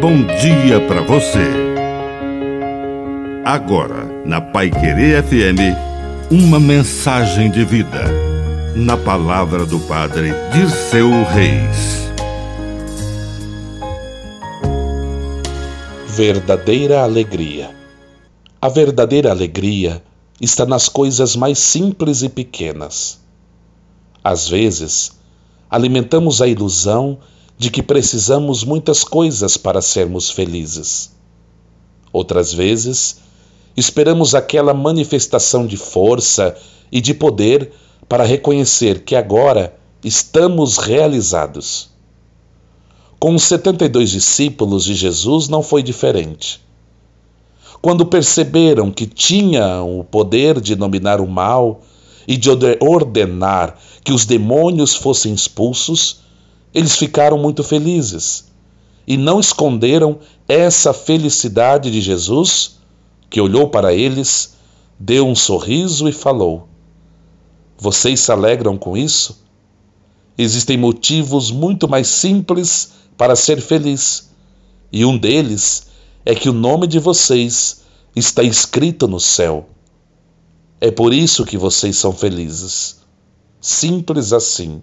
bom dia para você. Agora, na Pai Querer FM, uma mensagem de vida. Na palavra do Padre Dirceu Reis. Verdadeira alegria. A verdadeira alegria está nas coisas mais simples e pequenas. Às vezes, alimentamos a ilusão de que precisamos muitas coisas para sermos felizes. Outras vezes, esperamos aquela manifestação de força e de poder para reconhecer que agora estamos realizados. Com os 72 discípulos de Jesus não foi diferente. Quando perceberam que tinham o poder de dominar o mal e de ordenar que os demônios fossem expulsos, eles ficaram muito felizes e não esconderam essa felicidade de Jesus, que olhou para eles, deu um sorriso e falou: Vocês se alegram com isso? Existem motivos muito mais simples para ser feliz, e um deles é que o nome de vocês está escrito no céu. É por isso que vocês são felizes. Simples assim.